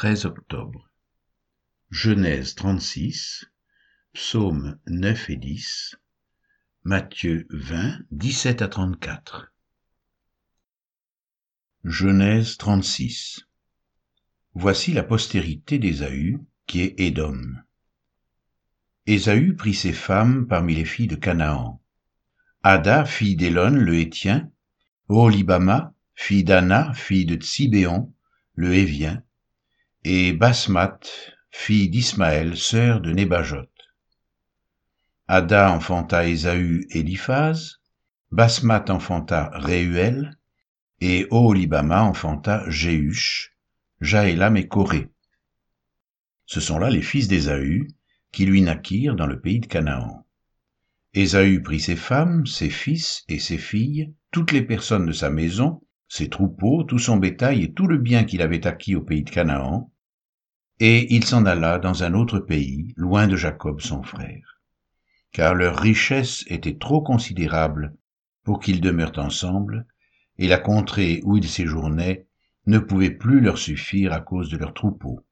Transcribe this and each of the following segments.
13 octobre. Genèse 36, Psaumes 9 et 10, Matthieu 20, 17 à 34. Genèse 36. Voici la postérité d'Ésaü, qui est Édom. Ésaü prit ses femmes parmi les filles de Canaan. Ada, fille d'Élon le Hétien, Oholibama, fille d'Anna, fille de Tsibéon, le Hévien, et Basmat, fille d'Ismaël, sœur de Nébajot. Ada enfanta Ésaü et Liphaz, Basmat enfanta Réuel, et Oholibama enfanta Jéhush, Jaélam et Corée. Ce sont là les fils d'Ésaü, qui lui naquirent dans le pays de Canaan. Ésaü prit ses femmes, ses fils et ses filles, toutes les personnes de sa maison, ses troupeaux, tout son bétail et tout le bien qu'il avait acquis au pays de Canaan, et il s'en alla dans un autre pays, loin de Jacob son frère. Car leur richesse était trop considérable pour qu'ils demeurent ensemble, et la contrée où ils séjournaient ne pouvait plus leur suffire à cause de leurs troupeaux.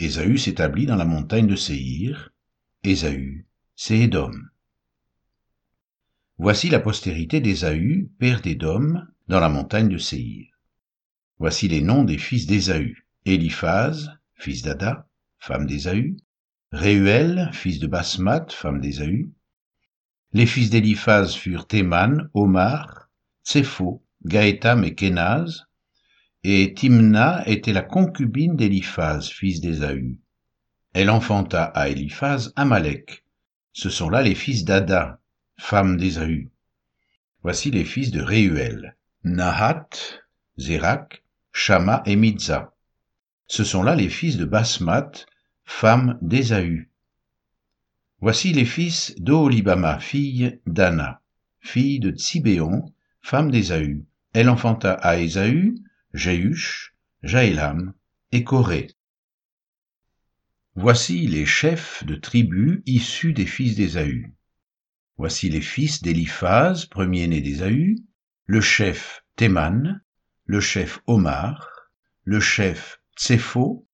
Ésaü s'établit dans la montagne de Séhir. Ésaü, c'est Édom. Voici la postérité d'Ésaü, père d'Édom, dans la montagne de Séhir. Voici les noms des fils d'Ésaü. Éliphaz, fils d'Ada, femme d'Ésaü. Réuel, fils de Basmat, femme d'Ésaü. Les fils d'Éliphaz furent Théman, Omar, Tsépho, Gaétam et Kénaz. Et Timna était la concubine d'Éliphaz, fils d'Ésaü. Elle enfanta à Éliphaz Amalek. Ce sont là les fils d'Ada, femme d'Ésaü. Voici les fils de Réuel. Nahat, Zérak, Shama et Mitza. Ce sont là les fils de Basmat, femme d'Ésaü. Voici les fils d'Oholibama, fille d'Anna, fille de Tsibéon, femme d'Ésaü. Elle enfanta à Ésaü, Jéhush, Jaélam et Corée. Voici les chefs de tribus issus des fils d'Ésaü. Voici les fils d'Éliphaz, premier-né d'Ésaü, le chef Théman, le chef Omar, le chef Tsépho,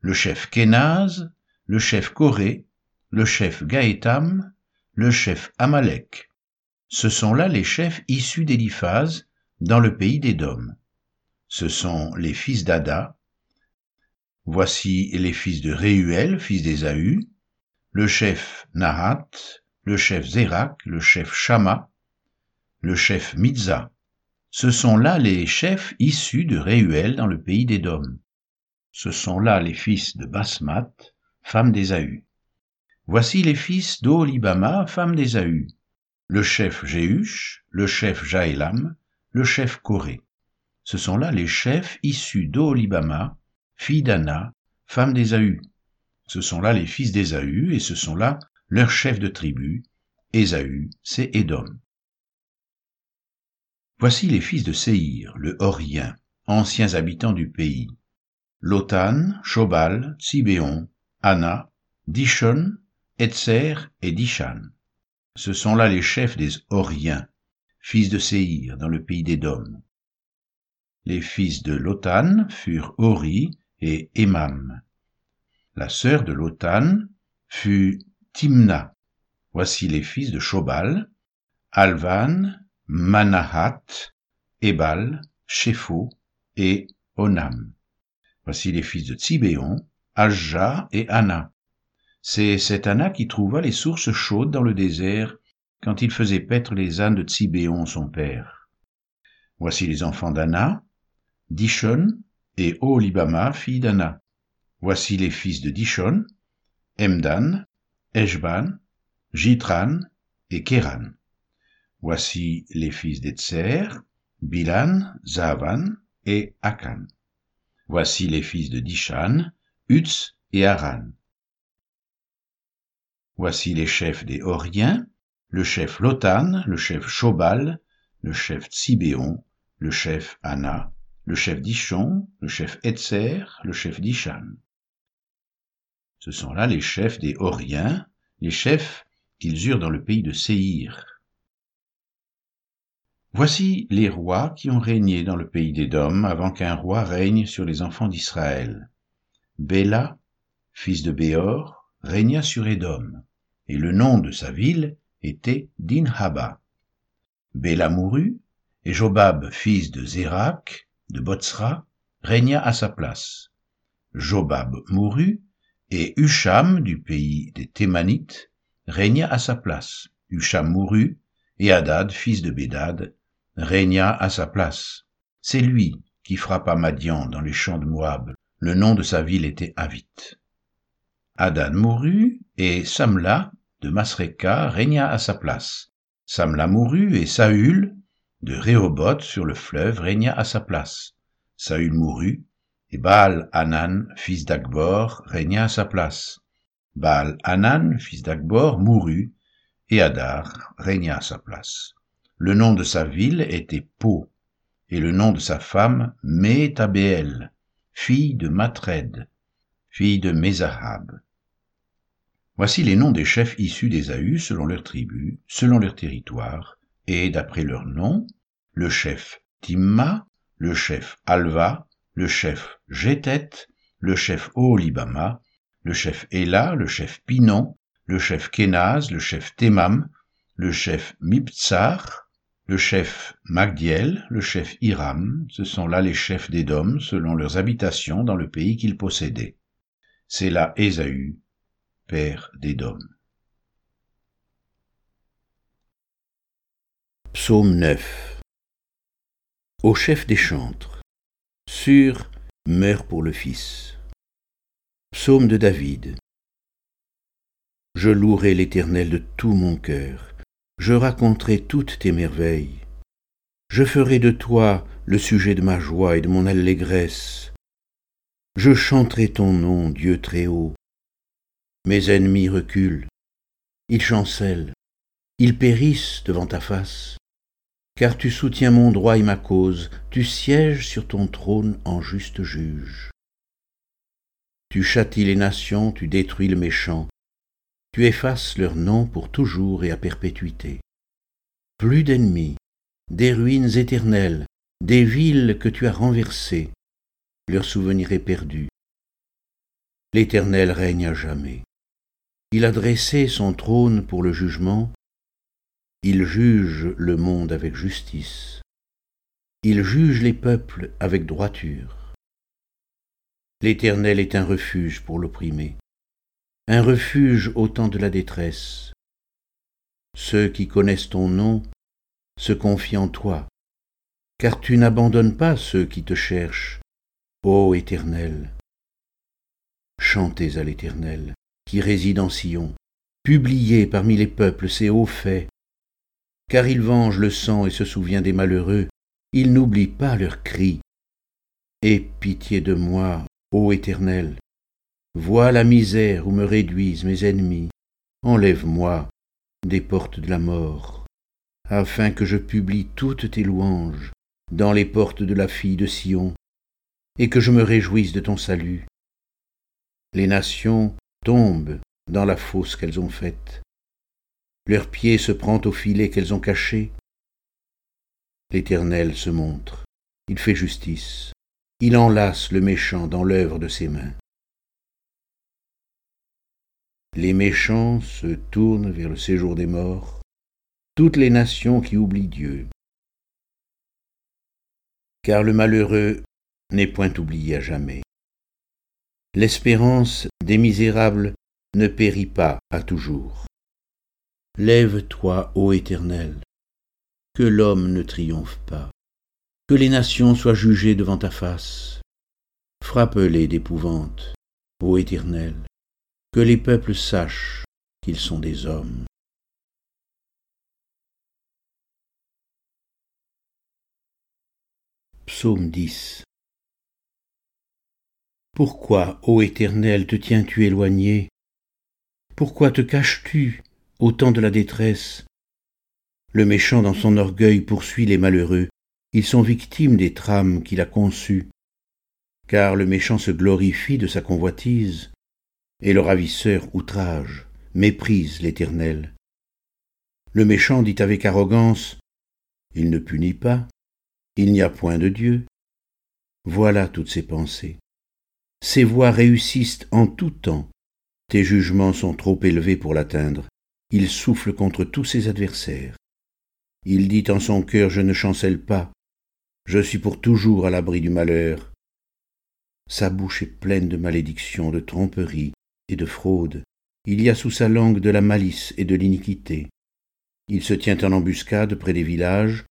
le chef Kénaz, le chef Corée, le chef Gaétam, le chef Amalek. Ce sont là les chefs issus d'Éliphaz dans le pays d'Édom. Ce sont les fils d'Ada. Voici les fils de Réuel, fils d'Ésaü, le chef Nahat, le chef Zérak, le chef Shama, le chef Mitza. Ce sont là les chefs issus de Réuel dans le pays d'Édom. Ce sont là les fils de Basmat, femme d'Ésaü. Voici les fils d'Oholibama, femme d'Ésaü, le chef Jéhush, le chef Jaélam, le chef Corée. Ce sont là les chefs issus d'Oholibama, fille d'Anna, femme d'Ésaü. Ce sont là les fils d'Ésaü, et ce sont là leurs chefs de tribu. Ésaü, c'est Édom. Voici les fils de Séhir, le Horien, anciens habitants du pays. Lotan, Shobal, Tsibéon, Anna, Dishon, Etzer et Dishan. Ce sont là les chefs des Horiens, fils de Séhir, dans le pays d'Édom. Les fils de Lotan furent Hori et Emam. La sœur de Lotan fut Timna. Voici les fils de Shobal, Alvan, Manahat, Ebal, Shepho et Onam. Voici les fils de Tsibéon, Ajja et Anna. C'est cette Anna qui trouva les sources chaudes dans le désert quand il faisait paître les ânes de Tsibéon, son père. Voici les enfants d'Anna, Dishon et Oholibama, fille d'Anna. Voici les fils de Dishon, Emdan, Eshban, Jitran et Kéran. Voici les fils d'Etzer, Bilan, Zavan et Akan. Voici les fils de Dishan, Utz et Aran. Voici les chefs des Horiens, le chef Lotan, le chef Shobal, le chef Tsibéon, le chef Anna, le chef Dishon, le chef Etzer, le chef Dishan. Ce sont là les chefs des Horiens, les chefs qu'ils eurent dans le pays de Séhir. Voici les rois qui ont régné dans le pays d'Édom avant qu'un roi règne sur les enfants d'Israël. Béla, fils de Béor, régna sur Édom, et le nom de sa ville était Dinhaba. Béla mourut, et Jobab, fils de Zérak, de Botsra, régna à sa place. Jobab mourut, et Husham, du pays des Thémanites, régna à sa place. Husham mourut, et Hadad, fils de Bédad, régna à sa place. C'est lui qui frappa Madian dans les champs de Moab. Le nom de sa ville était Avit. Hadad mourut, et Samla, de Masreka, régna à sa place. Samla mourut, et Saül, de Rehoboth sur le fleuve, régna à sa place. Saül mourut, et Baal Hanan, fils d'Akbor, régna à sa place. Baal Hanan, fils d'Akbor, mourut, et Hadar régna à sa place. Le nom de sa ville était Po, et le nom de sa femme Métabéel, fille de Matred, fille de Mézahab. Voici les noms des chefs issus d'Ésaü selon leurs tribus, selon leur territoire, et d'après leur nom, le chef Timma, le chef Alva, le chef Jétet, le chef Oholibama, le chef Ela, le chef Pinon, le chef Kenaz, le chef Temam, le chef Mibtsar, le chef Magdiel, le chef Hiram, ce sont là les chefs d'Édom selon leurs habitations dans le pays qu'ils possédaient. C'est là Ésaü, père d'Édom. Psaume 9 Au chef des chantres, sur meurt pour le Fils. Psaume de David. Je louerai l'Éternel de tout mon cœur, je raconterai toutes tes merveilles. Je ferai de toi le sujet de ma joie et de mon allégresse. Je chanterai ton nom, Dieu très haut. Mes ennemis reculent, ils chancellent, ils périssent devant ta face. Car tu soutiens mon droit et ma cause, tu sièges sur ton trône en juste juge. Tu châties les nations, tu détruis le méchant, tu effaces leur nom pour toujours et à perpétuité. Plus d'ennemis, des ruines éternelles, des villes que tu as renversées, leur souvenir est perdu. L'Éternel règne à jamais. Il a dressé son trône pour le jugement, il juge le monde avec justice, il juge les peuples avec droiture. L'Éternel est un refuge pour l'opprimé, un refuge au temps de la détresse. Ceux qui connaissent ton nom se confient en toi, car tu n'abandonnes pas ceux qui te cherchent, ô Éternel. Chantez à l'Éternel, qui réside en Sion, publiez parmi les peuples ses hauts faits, car il venge le sang et se souvient des malheureux, il n'oublie pas leurs cris. Aie pitié de moi, ô Éternel, Vois la misère où me réduisent mes ennemis. Enlève-moi des portes de la mort, afin que je publie toutes tes louanges dans les portes de la fille de Sion, et que je me réjouisse de ton salut. Les nations tombent dans la fosse qu'elles ont faite. Leur pied se prend au filet qu'elles ont caché. L'Éternel se montre, il fait justice, il enlace le méchant dans l'œuvre de ses mains. Les méchants se tournent vers le séjour des morts, toutes les nations qui oublient Dieu. Car le malheureux n'est point oublié à jamais. L'espérance des misérables ne périt pas à toujours. Lève-toi, ô Éternel, que l'homme ne triomphe pas, que les nations soient jugées devant ta face. Frappe-les d'épouvante, ô Éternel, que les peuples sachent qu'ils sont des hommes. Psaume 10 Pourquoi, ô Éternel, te tiens-tu éloigné? Pourquoi te caches-tu au temps de la détresse? Le méchant dans son orgueil poursuit les malheureux, ils sont victimes des trames qu'il a conçues. Car le méchant se glorifie de sa convoitise, et le ravisseur outrage, méprise l'Éternel. Le méchant dit avec arrogance, Il ne punit pas, il n'y a point de Dieu. Voilà toutes ses pensées. Ses voies réussissent en tout temps. Tes jugements sont trop élevés pour l'atteindre. Il souffle contre tous ses adversaires. Il dit en son cœur Je ne chancelle pas. Je suis pour toujours à l'abri du malheur. Sa bouche est pleine de malédictions, de tromperies et de fraudes. Il y a sous sa langue de la malice et de l'iniquité. Il se tient en embuscade près des villages,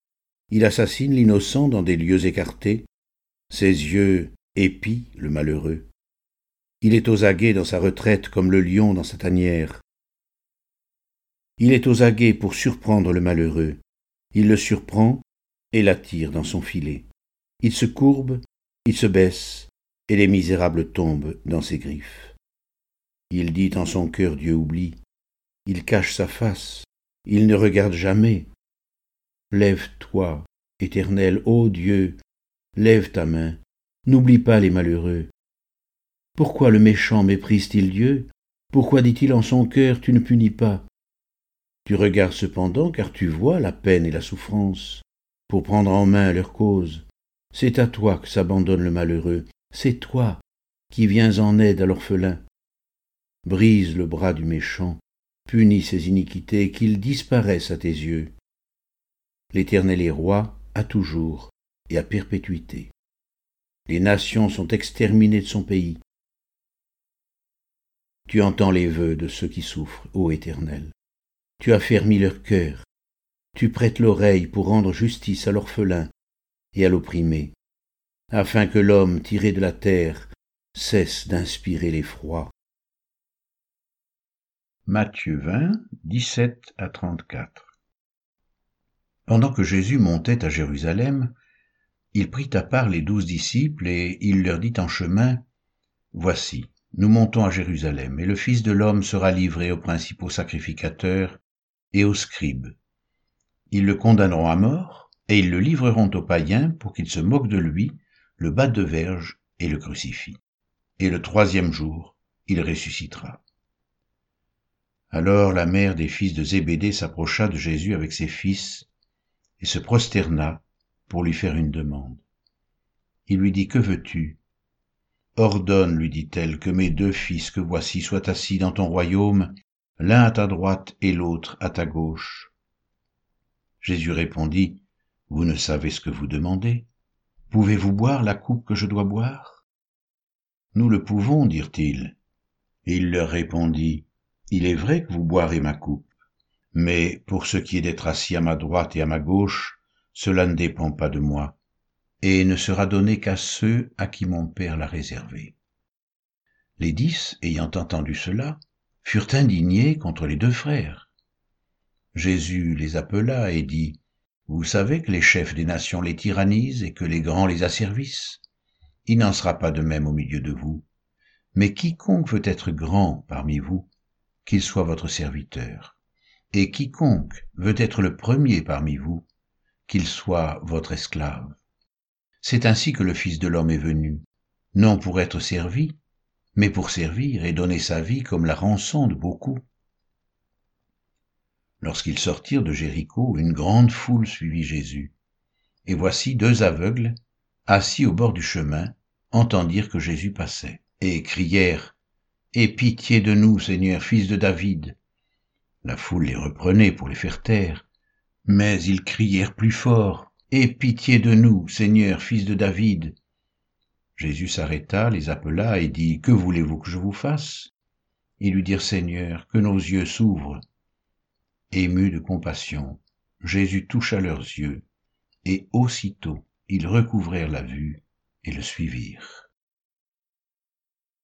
il assassine l'innocent dans des lieux écartés, ses yeux épient le malheureux. Il est aux aguets dans sa retraite comme le lion dans sa tanière. Il est aux aguets pour surprendre le malheureux. Il le surprend et l'attire dans son filet. Il se courbe, il se baisse, et les misérables tombent dans ses griffes. Il dit en son cœur Dieu oublie. Il cache sa face, il ne regarde jamais. Lève-toi, éternel, ô Dieu, lève ta main, n'oublie pas les malheureux. Pourquoi le méchant méprise-t-il Dieu? Pourquoi dit-il en son cœur Tu ne punis pas? Tu regardes cependant car tu vois la peine et la souffrance, pour prendre en main leur cause. C'est à toi que s'abandonne le malheureux, c'est toi qui viens en aide à l'orphelin. Brise le bras du méchant, punis ses iniquités, qu'ils disparaissent à tes yeux. L'Éternel est roi à toujours et à perpétuité. Les nations sont exterminées de son pays. Tu entends les vœux de ceux qui souffrent, ô Éternel. Tu as fermi leur cœur. Tu prêtes l'oreille pour rendre justice à l'orphelin et à l'opprimé, afin que l'homme tiré de la terre cesse d'inspirer l'effroi Matthieu 20, 17 à 34 Pendant que Jésus montait à Jérusalem, il prit à part les douze disciples et il leur dit en chemin, Voici, nous montons à Jérusalem, et le Fils de l'homme sera livré aux principaux sacrificateurs et aux scribes. Ils le condamneront à mort, et ils le livreront aux païens pour qu'ils se moquent de lui, le battent de verge et le crucifient. Et le troisième jour, il ressuscitera. Alors la mère des fils de Zébédée s'approcha de Jésus avec ses fils et se prosterna pour lui faire une demande. Il lui dit, Que veux-tu? Ordonne, lui dit-elle, que mes deux fils que voici soient assis dans ton royaume, l'un à ta droite et l'autre à ta gauche. Jésus répondit, Vous ne savez ce que vous demandez. Pouvez-vous boire la coupe que je dois boire? Nous le pouvons, dirent-ils. Et il leur répondit, il est vrai que vous boirez ma coupe, mais pour ce qui est d'être assis à ma droite et à ma gauche, cela ne dépend pas de moi, et ne sera donné qu'à ceux à qui mon Père l'a réservé. Les dix, ayant entendu cela, furent indignés contre les deux frères. Jésus les appela et dit, Vous savez que les chefs des nations les tyrannisent et que les grands les asservissent. Il n'en sera pas de même au milieu de vous. Mais quiconque veut être grand parmi vous, qu'il soit votre serviteur. Et quiconque veut être le premier parmi vous, qu'il soit votre esclave. C'est ainsi que le Fils de l'homme est venu, non pour être servi, mais pour servir et donner sa vie comme la rançon de beaucoup. Lorsqu'ils sortirent de Jéricho, une grande foule suivit Jésus. Et voici deux aveugles, assis au bord du chemin, entendirent que Jésus passait, et crièrent Aie pitié de nous, Seigneur, fils de David. La foule les reprenait pour les faire taire, mais ils crièrent plus fort. Aie pitié de nous, Seigneur, fils de David. Jésus s'arrêta, les appela et dit, Que voulez-vous que je vous fasse? Ils lui dirent, Seigneur, que nos yeux s'ouvrent. Ému de compassion, Jésus toucha leurs yeux, et aussitôt ils recouvrèrent la vue et le suivirent.